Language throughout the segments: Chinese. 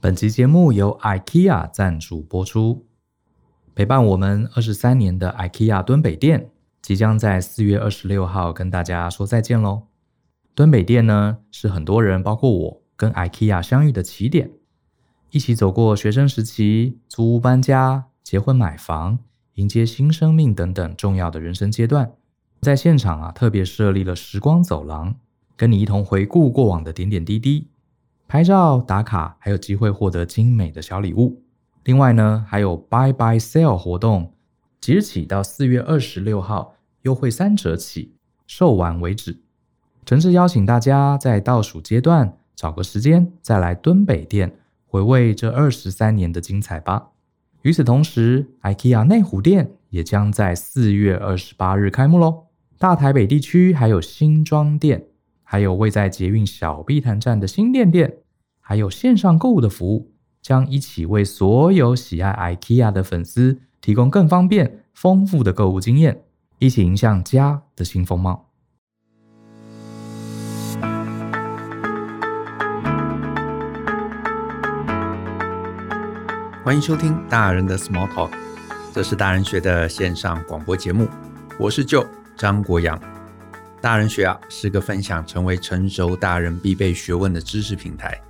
本集节目由 IKEA 赞助播出。陪伴我们二十三年的 IKEA 敦北店，即将在四月二十六号跟大家说再见喽。敦北店呢，是很多人，包括我，跟 IKEA 相遇的起点，一起走过学生时期、租屋搬家、结婚买房、迎接新生命等等重要的人生阶段。在现场啊，特别设立了时光走廊，跟你一同回顾过往的点点滴滴。拍照打卡，还有机会获得精美的小礼物。另外呢，还有 Buy Buy Sale 活动，即日起到四月二十六号，优惠三折起，售完为止。诚挚邀请大家在倒数阶段找个时间再来敦北店回味这二十三年的精彩吧。与此同时，IKEA 内湖店也将在四月二十八日开幕喽。大台北地区还有新庄店。还有位在捷运小碧潭站的新店店，还有线上购物的服务，将一起为所有喜爱 IKEA 的粉丝提供更方便、丰富的购物经验，一起迎向家的新风貌。欢迎收听大人的 Small Talk，这是大人学的线上广播节目，我是 Joe 张国阳。大人学啊，是个分享成为成熟大人必备学问的知识平台。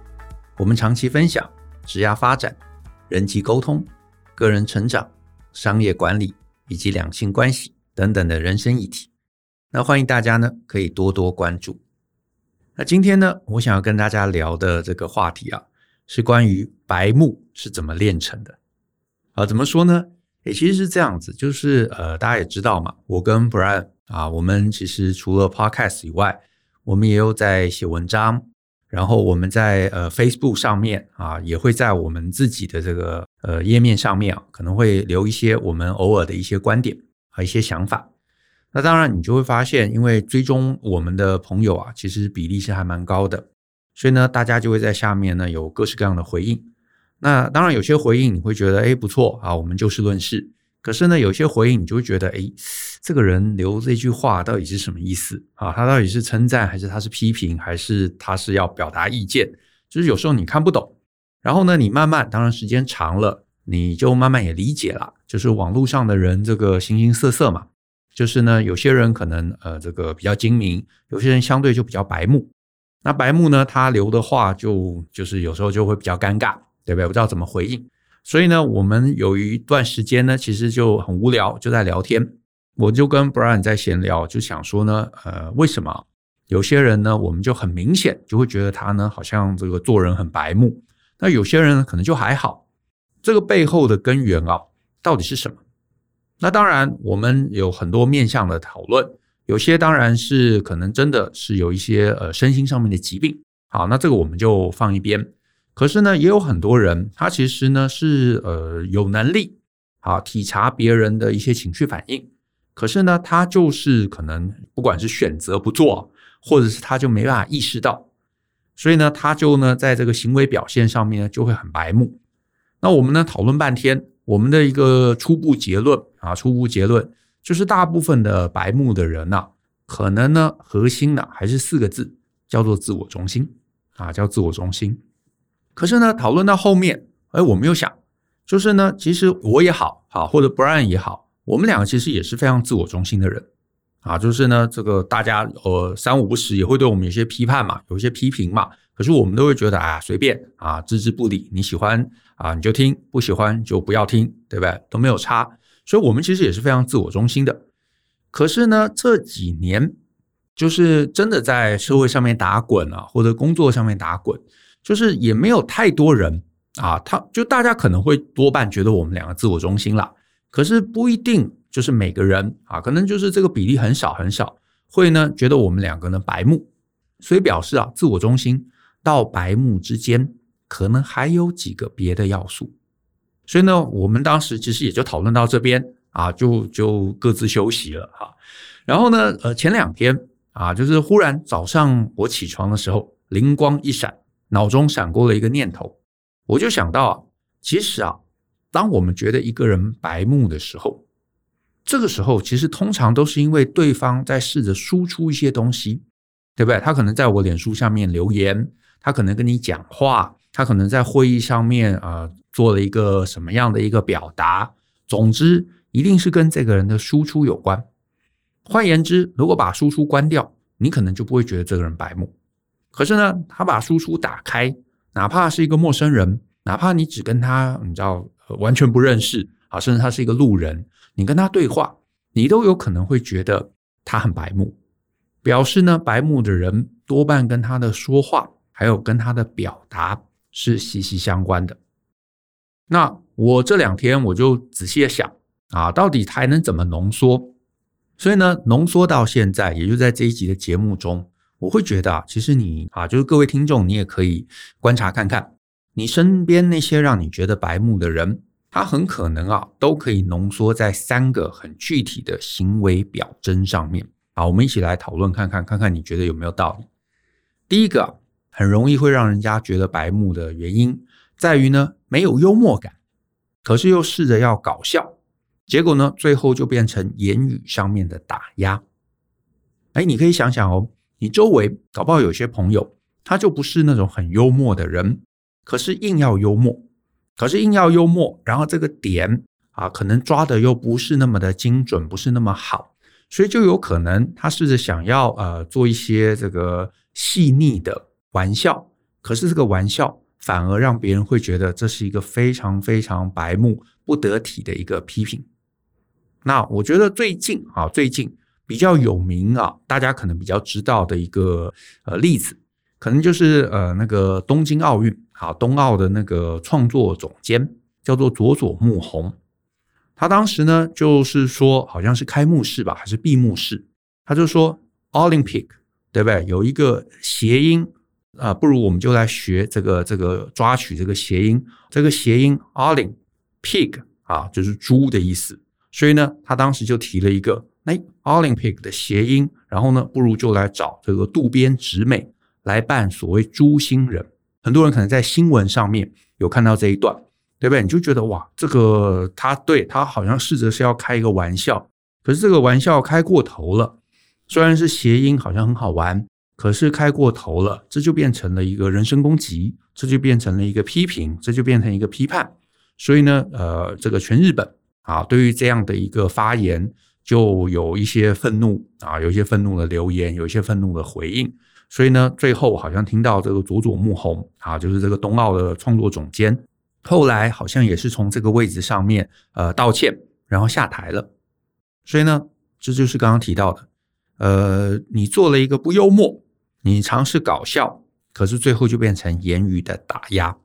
我们长期分享职业发展、人际沟通、个人成长、商业管理以及两性关系等等的人生议题。那欢迎大家呢，可以多多关注。那今天呢，我想要跟大家聊的这个话题啊，是关于白目是怎么炼成的。啊，怎么说呢？诶，其实是这样子，就是呃，大家也知道嘛，我跟 Brian。啊，我们其实除了 Podcast 以外，我们也有在写文章，然后我们在呃 Facebook 上面啊，也会在我们自己的这个呃页面上面啊，可能会留一些我们偶尔的一些观点和一些想法。那当然，你就会发现，因为追踪我们的朋友啊，其实比例是还蛮高的，所以呢，大家就会在下面呢有各式各样的回应。那当然，有些回应你会觉得，哎，不错啊，我们就事论事。可是呢，有些回应你就会觉得，哎，这个人留这句话到底是什么意思啊？他到底是称赞，还是他是批评，还是他是要表达意见？就是有时候你看不懂，然后呢，你慢慢，当然时间长了，你就慢慢也理解了。就是网络上的人这个形形色色嘛，就是呢，有些人可能呃这个比较精明，有些人相对就比较白目。那白目呢，他留的话就就是有时候就会比较尴尬，对不对？不知道怎么回应。所以呢，我们有一段时间呢，其实就很无聊，就在聊天。我就跟 Brian 在闲聊，就想说呢，呃，为什么有些人呢，我们就很明显就会觉得他呢，好像这个做人很白目。那有些人呢，可能就还好。这个背后的根源啊，到底是什么？那当然，我们有很多面向的讨论。有些当然是可能真的是有一些呃身心上面的疾病。好，那这个我们就放一边。可是呢，也有很多人，他其实呢是呃有能力啊体察别人的一些情绪反应，可是呢，他就是可能不管是选择不做，或者是他就没办法意识到，所以呢，他就呢在这个行为表现上面呢就会很白目。那我们呢讨论半天，我们的一个初步结论啊，初步结论就是大部分的白目的人呐，可能呢核心呢还是四个字，叫做自我中心啊，叫自我中心。可是呢，讨论到后面，哎，我们又想，就是呢，其实我也好，好或者 Brian 也好，我们两个其实也是非常自我中心的人，啊，就是呢，这个大家呃三五不时也会对我们有些批判嘛，有一些批评嘛，可是我们都会觉得啊，随便啊，置之不理，你喜欢啊你就听，不喜欢就不要听，对不对？都没有差，所以我们其实也是非常自我中心的。可是呢，这几年就是真的在社会上面打滚啊，或者工作上面打滚。就是也没有太多人啊，他就大家可能会多半觉得我们两个自我中心啦，可是不一定就是每个人啊，可能就是这个比例很少很少，会呢觉得我们两个呢白目，所以表示啊，自我中心到白目之间可能还有几个别的要素，所以呢，我们当时其实也就讨论到这边啊，就就各自休息了哈。然后呢，呃，前两天啊，就是忽然早上我起床的时候，灵光一闪。脑中闪过了一个念头，我就想到啊，其实啊，当我们觉得一个人白目的时候，这个时候其实通常都是因为对方在试着输出一些东西，对不对？他可能在我脸书下面留言，他可能跟你讲话，他可能在会议上面啊、呃、做了一个什么样的一个表达，总之一定是跟这个人的输出有关。换言之，如果把输出关掉，你可能就不会觉得这个人白目。可是呢，他把输出打开，哪怕是一个陌生人，哪怕你只跟他你知道完全不认识啊，甚至他是一个路人，你跟他对话，你都有可能会觉得他很白目。表示呢，白目的人多半跟他的说话还有跟他的表达是息息相关的。那我这两天我就仔细的想啊，到底还能怎么浓缩？所以呢，浓缩到现在，也就在这一集的节目中，我会觉得啊，其实你啊，就是各位听众，你也可以观察看看，你身边那些让你觉得白目的人，他很可能啊，都可以浓缩在三个很具体的行为表征上面。好，我们一起来讨论看看，看看你觉得有没有道理。第一个，很容易会让人家觉得白目的原因，在于呢，没有幽默感，可是又试着要搞笑，结果呢，最后就变成言语上面的打压。哎，你可以想想哦，你周围搞不好有些朋友，他就不是那种很幽默的人，可是硬要幽默，可是硬要幽默，然后这个点啊，可能抓的又不是那么的精准，不是那么好。所以就有可能他试着想要呃做一些这个细腻的玩笑，可是这个玩笑反而让别人会觉得这是一个非常非常白目不得体的一个批评。那我觉得最近啊，最近比较有名啊，大家可能比较知道的一个呃例子，可能就是呃那个东京奥运啊，东奥的那个创作总监叫做佐佐木宏。他当时呢，就是说，好像是开幕式吧，还是闭幕式，他就说 Olympic，对不对？有一个谐音啊，不如我们就来学这个这个抓取这个谐音，这个谐音 Olympic 啊，就是猪的意思。所以呢，他当时就提了一个，哎，Olympic 的谐音，然后呢，不如就来找这个渡边直美来扮所谓猪星人。很多人可能在新闻上面有看到这一段。对不对？你就觉得哇，这个他对他好像试着是要开一个玩笑，可是这个玩笑开过头了。虽然是谐音，好像很好玩，可是开过头了，这就变成了一个人身攻击，这就变成了一个批评，这就变成一个批判。所以呢，呃，这个全日本啊，对于这样的一个发言，就有一些愤怒啊，有一些愤怒的留言，有一些愤怒的回应。所以呢，最后好像听到这个佐佐木宏啊，就是这个冬奥的创作总监。后来好像也是从这个位置上面呃道歉，然后下台了。所以呢，这就是刚刚提到的，呃，你做了一个不幽默，你尝试搞笑，可是最后就变成言语的打压。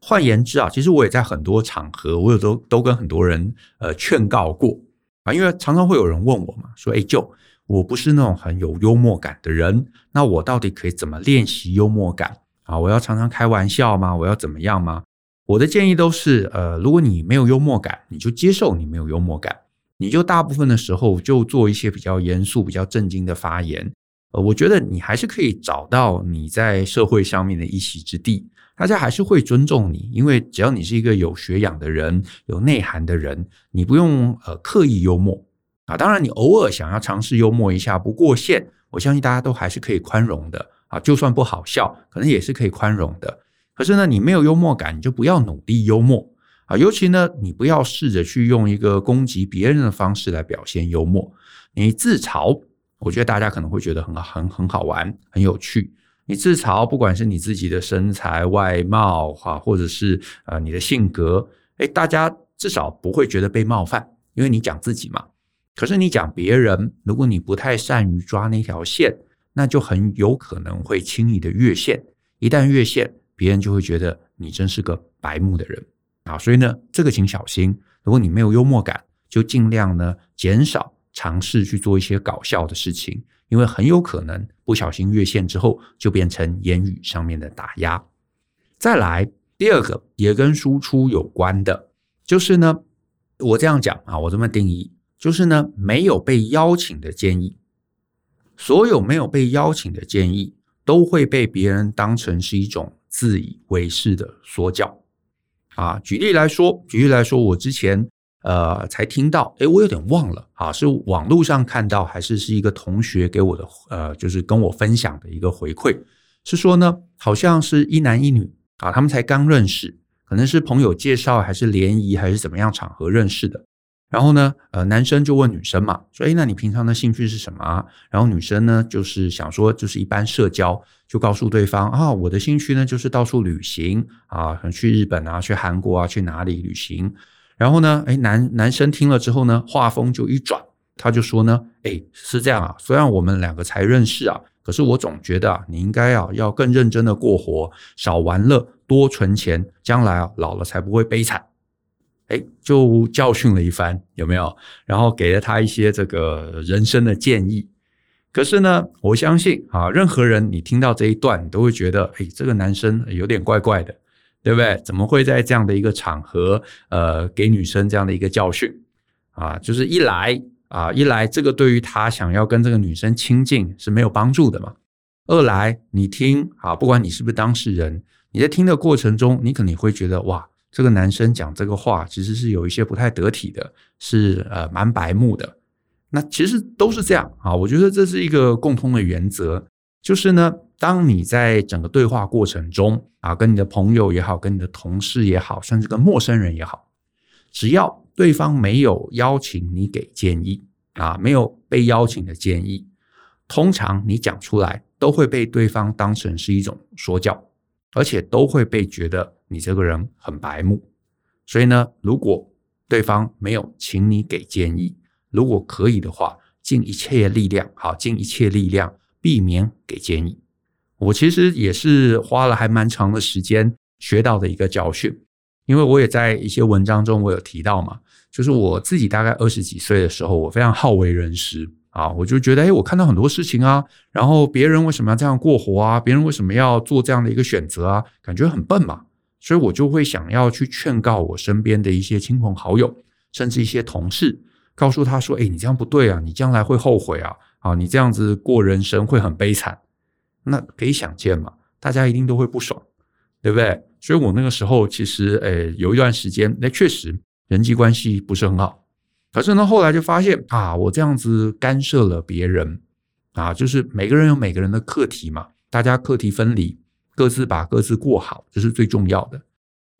换言之啊，其实我也在很多场合，我有都都跟很多人呃劝告过啊，因为常常会有人问我嘛，说哎，就我不是那种很有幽默感的人，那我到底可以怎么练习幽默感啊？我要常常开玩笑吗？我要怎么样吗？我的建议都是，呃，如果你没有幽默感，你就接受你没有幽默感，你就大部分的时候就做一些比较严肃、比较正经的发言。呃，我觉得你还是可以找到你在社会上面的一席之地，大家还是会尊重你，因为只要你是一个有学养的人、有内涵的人，你不用呃刻意幽默啊。当然，你偶尔想要尝试幽默一下，不过线，我相信大家都还是可以宽容的啊。就算不好笑，可能也是可以宽容的。可是呢，你没有幽默感，你就不要努力幽默啊！尤其呢，你不要试着去用一个攻击别人的方式来表现幽默。你自嘲，我觉得大家可能会觉得很很很好玩，很有趣。你自嘲，不管是你自己的身材、外貌哈，或者是呃你的性格，诶，大家至少不会觉得被冒犯，因为你讲自己嘛。可是你讲别人，如果你不太善于抓那条线，那就很有可能会轻易的越线。一旦越线，别人就会觉得你真是个白目的人啊，所以呢，这个请小心。如果你没有幽默感，就尽量呢减少尝试去做一些搞笑的事情，因为很有可能不小心越线之后，就变成言语上面的打压。再来第二个也跟输出有关的，就是呢，我这样讲啊，我这么定义，就是呢，没有被邀请的建议，所有没有被邀请的建议都会被别人当成是一种。自以为是的说教啊！举例来说，举例来说，我之前呃才听到，诶，我有点忘了啊，是网络上看到，还是是一个同学给我的呃，就是跟我分享的一个回馈，是说呢，好像是一男一女啊，他们才刚认识，可能是朋友介绍，还是联谊，还是怎么样场合认识的。然后呢，呃，男生就问女生嘛，说：“诶，那你平常的兴趣是什么啊？”然后女生呢，就是想说，就是一般社交，就告诉对方啊，我的兴趣呢，就是到处旅行啊，去日本啊，去韩国啊，去哪里旅行。然后呢，诶，男男生听了之后呢，话锋就一转，他就说呢，诶，是这样啊，虽然我们两个才认识啊，可是我总觉得啊，你应该啊，要更认真的过活，少玩乐，多存钱，将来啊，老了才不会悲惨。哎，就教训了一番，有没有？然后给了他一些这个人生的建议。可是呢，我相信啊，任何人你听到这一段，你都会觉得，哎，这个男生有点怪怪的，对不对？怎么会在这样的一个场合，呃，给女生这样的一个教训？啊，就是一来啊，一来这个对于他想要跟这个女生亲近是没有帮助的嘛。二来，你听啊，不管你是不是当事人，你在听的过程中，你可能会觉得哇。这个男生讲这个话，其实是有一些不太得体的，是呃蛮白目的。那其实都是这样啊，我觉得这是一个共通的原则，就是呢，当你在整个对话过程中啊，跟你的朋友也好，跟你的同事也好，甚至跟陌生人也好，只要对方没有邀请你给建议啊，没有被邀请的建议，通常你讲出来都会被对方当成是一种说教。而且都会被觉得你这个人很白目，所以呢，如果对方没有请你给建议，如果可以的话，尽一切力量，好，尽一切力量避免给建议。我其实也是花了还蛮长的时间学到的一个教训，因为我也在一些文章中我有提到嘛，就是我自己大概二十几岁的时候，我非常好为人师。啊，我就觉得，哎，我看到很多事情啊，然后别人为什么要这样过活啊？别人为什么要做这样的一个选择啊？感觉很笨嘛，所以我就会想要去劝告我身边的一些亲朋好友，甚至一些同事，告诉他说，哎，你这样不对啊，你将来会后悔啊，啊，你这样子过人生会很悲惨。那可以想见嘛，大家一定都会不爽，对不对？所以我那个时候其实，哎，有一段时间，那确实人际关系不是很好。可是呢，后来就发现啊，我这样子干涉了别人啊，就是每个人有每个人的课题嘛，大家课题分离，各自把各自过好，这是最重要的。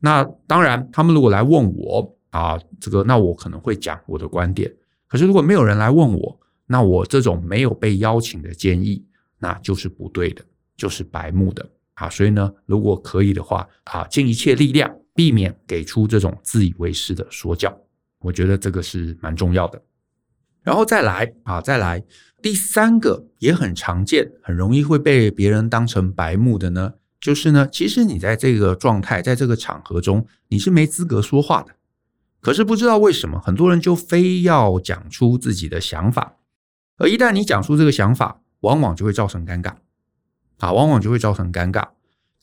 那当然，他们如果来问我啊，这个那我可能会讲我的观点。可是如果没有人来问我，那我这种没有被邀请的建议，那就是不对的，就是白目的啊。所以呢，如果可以的话啊，尽一切力量避免给出这种自以为是的说教。我觉得这个是蛮重要的，然后再来啊，再来第三个也很常见，很容易会被别人当成白目的呢，就是呢，其实你在这个状态，在这个场合中，你是没资格说话的。可是不知道为什么，很多人就非要讲出自己的想法，而一旦你讲出这个想法，往往就会造成尴尬，啊，往往就会造成尴尬。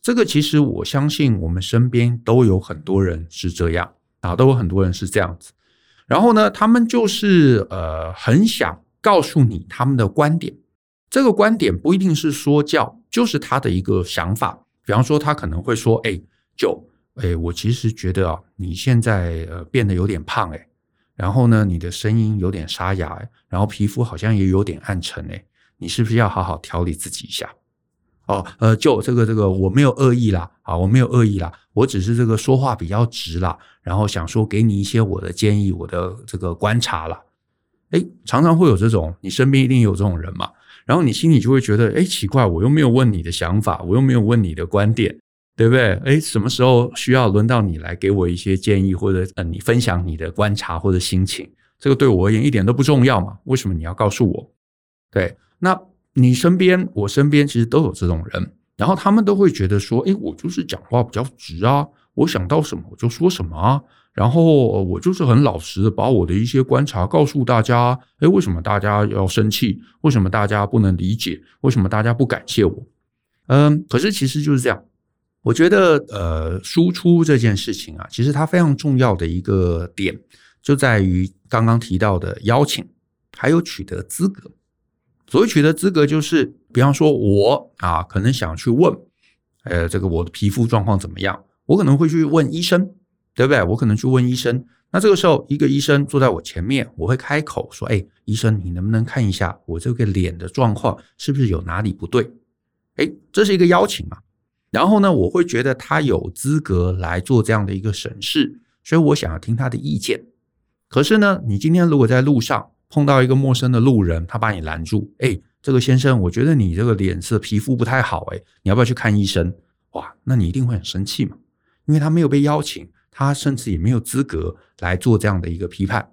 这个其实我相信我们身边都有很多人是这样啊，都有很多人是这样子。然后呢，他们就是呃，很想告诉你他们的观点。这个观点不一定是说教，就是他的一个想法。比方说，他可能会说：“哎，就哎，我其实觉得啊，你现在呃变得有点胖哎，然后呢，你的声音有点沙哑哎，然后皮肤好像也有点暗沉哎，你是不是要好好调理自己一下？”哦，呃，就这个这个，我没有恶意啦，啊，我没有恶意啦，我只是这个说话比较直啦，然后想说给你一些我的建议，我的这个观察啦。诶，常常会有这种，你身边一定有这种人嘛，然后你心里就会觉得，诶，奇怪，我又没有问你的想法，我又没有问你的观点，对不对？诶，什么时候需要轮到你来给我一些建议，或者呃，你分享你的观察或者心情，这个对我而言一点都不重要嘛？为什么你要告诉我？对，那。你身边，我身边其实都有这种人，然后他们都会觉得说：“诶，我就是讲话比较直啊，我想到什么我就说什么啊，然后我就是很老实的把我的一些观察告诉大家。诶，为什么大家要生气？为什么大家不能理解？为什么大家不感谢我？嗯，可是其实就是这样。我觉得，呃，输出这件事情啊，其实它非常重要的一个点就在于刚刚提到的邀请，还有取得资格。所谓取得资格，就是比方说我啊，可能想去问，呃，这个我的皮肤状况怎么样？我可能会去问医生，对不对？我可能去问医生。那这个时候，一个医生坐在我前面，我会开口说：“哎，医生，你能不能看一下我这个脸的状况，是不是有哪里不对？”哎，这是一个邀请嘛。然后呢，我会觉得他有资格来做这样的一个审视，所以我想要听他的意见。可是呢，你今天如果在路上碰到一个陌生的路人，他把你拦住，哎，这个先生，我觉得你这个脸色皮肤不太好，哎，你要不要去看医生？哇，那你一定会很生气嘛，因为他没有被邀请，他甚至也没有资格来做这样的一个批判。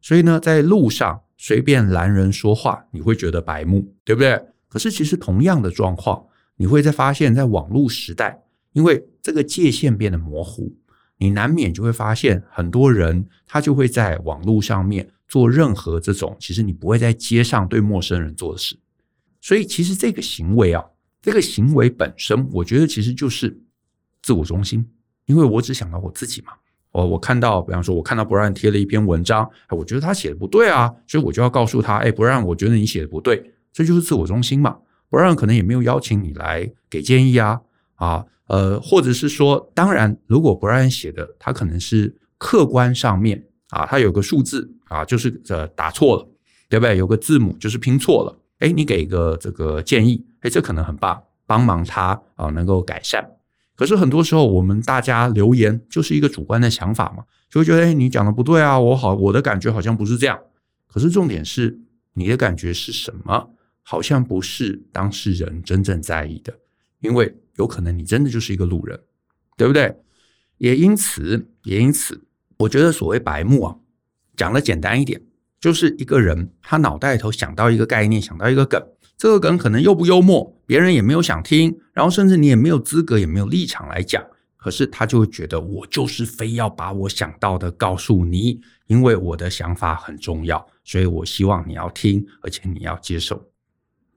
所以呢，在路上随便拦人说话，你会觉得白目，对不对？可是其实同样的状况，你会在发现，在网络时代，因为这个界限变得模糊，你难免就会发现很多人他就会在网络上面做任何这种其实你不会在街上对陌生人做的事。所以其实这个行为啊，这个行为本身，我觉得其实就是自我中心，因为我只想到我自己嘛。我我看到，比方说，我看到 Brian 贴了一篇文章，我觉得他写的不对啊，所以我就要告诉他，哎，Brian，我觉得你写的不对，这就是自我中心嘛。不让可能也没有邀请你来给建议啊，啊，呃，或者是说，当然，如果 Brian 写的他可能是客观上面啊，他有个数字啊，就是呃打错了，对不对？有个字母就是拼错了，哎，你给一个这个建议，哎，这可能很棒，帮忙他啊能够改善。可是很多时候，我们大家留言就是一个主观的想法嘛，就会觉得，哎，你讲的不对啊，我好，我的感觉好像不是这样。可是重点是，你的感觉是什么？好像不是当事人真正在意的，因为有可能你真的就是一个路人，对不对？也因此，也因此，我觉得所谓白目啊，讲的简单一点，就是一个人他脑袋里头想到一个概念，想到一个梗。这个梗可能又不幽默，别人也没有想听，然后甚至你也没有资格，也没有立场来讲。可是他就会觉得，我就是非要把我想到的告诉你，因为我的想法很重要，所以我希望你要听，而且你要接受。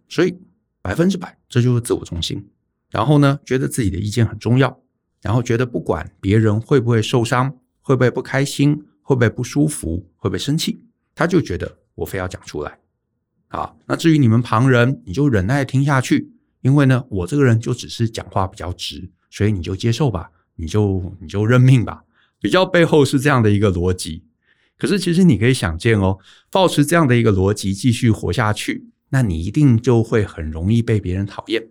所以百分之百，这就是自我中心。然后呢，觉得自己的意见很重要，然后觉得不管别人会不会受伤，会不会不开心，会不会不舒服，会不会生气，他就觉得我非要讲出来。啊，那至于你们旁人，你就忍耐听下去，因为呢，我这个人就只是讲话比较直，所以你就接受吧，你就你就认命吧。比较背后是这样的一个逻辑，可是其实你可以想见哦，保持这样的一个逻辑继续活下去，那你一定就会很容易被别人讨厌。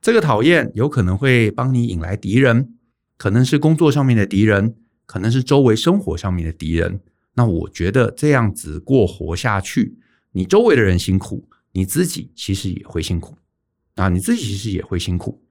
这个讨厌有可能会帮你引来敌人，可能是工作上面的敌人，可能是周围生活上面的敌人。那我觉得这样子过活下去。你周围的人辛苦，你自己其实也会辛苦啊！你自己其实也会辛苦，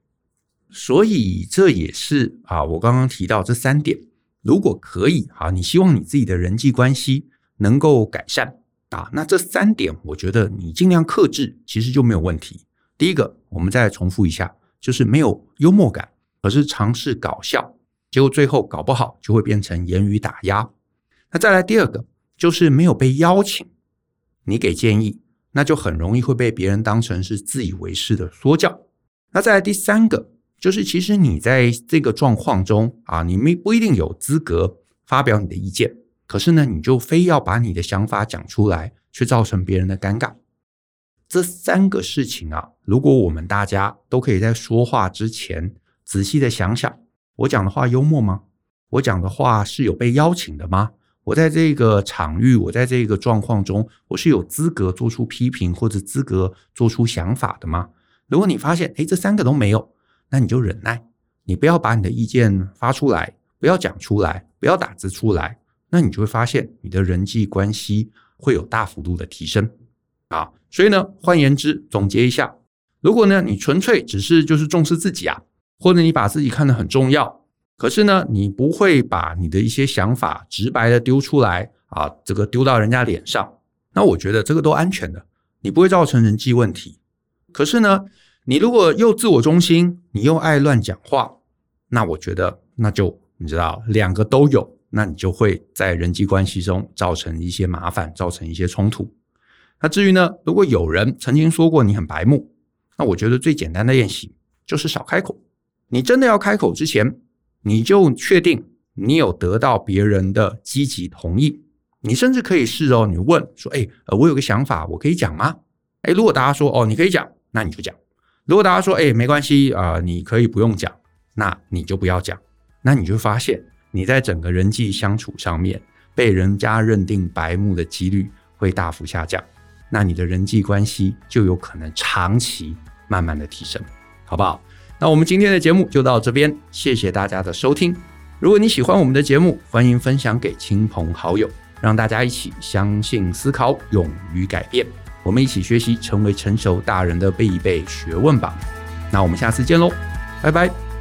所以这也是啊，我刚刚提到这三点，如果可以啊，你希望你自己的人际关系能够改善啊，那这三点我觉得你尽量克制，其实就没有问题。第一个，我们再重复一下，就是没有幽默感，而是尝试搞笑，结果最后搞不好就会变成言语打压。那再来第二个，就是没有被邀请。你给建议，那就很容易会被别人当成是自以为是的说教。那再来第三个，就是其实你在这个状况中啊，你没不一定有资格发表你的意见，可是呢，你就非要把你的想法讲出来，却造成别人的尴尬。这三个事情啊，如果我们大家都可以在说话之前仔细的想想，我讲的话幽默吗？我讲的话是有被邀请的吗？我在这个场域，我在这个状况中，我是有资格做出批评或者资格做出想法的吗？如果你发现，诶，这三个都没有，那你就忍耐，你不要把你的意见发出来，不要讲出来，不要打字出来，那你就会发现你的人际关系会有大幅度的提升啊。所以呢，换言之，总结一下，如果呢，你纯粹只是就是重视自己啊，或者你把自己看得很重要。可是呢，你不会把你的一些想法直白的丢出来啊，这个丢到人家脸上。那我觉得这个都安全的，你不会造成人际问题。可是呢，你如果又自我中心，你又爱乱讲话，那我觉得那就你知道，两个都有，那你就会在人际关系中造成一些麻烦，造成一些冲突。那至于呢，如果有人曾经说过你很白目，那我觉得最简单的练习就是少开口。你真的要开口之前，你就确定你有得到别人的积极同意，你甚至可以试哦，你问说，哎，呃，我有个想法，我可以讲吗？哎，如果大家说，哦，你可以讲，那你就讲；如果大家说，哎，没关系啊，你可以不用讲，那你就不要讲。那你就发现你在整个人际相处上面被人家认定白目的几率会大幅下降，那你的人际关系就有可能长期慢慢的提升，好不好？那我们今天的节目就到这边，谢谢大家的收听。如果你喜欢我们的节目，欢迎分享给亲朋好友，让大家一起相信、思考、勇于改变。我们一起学习，成为成熟大人的必备学问吧。那我们下次见喽，拜拜。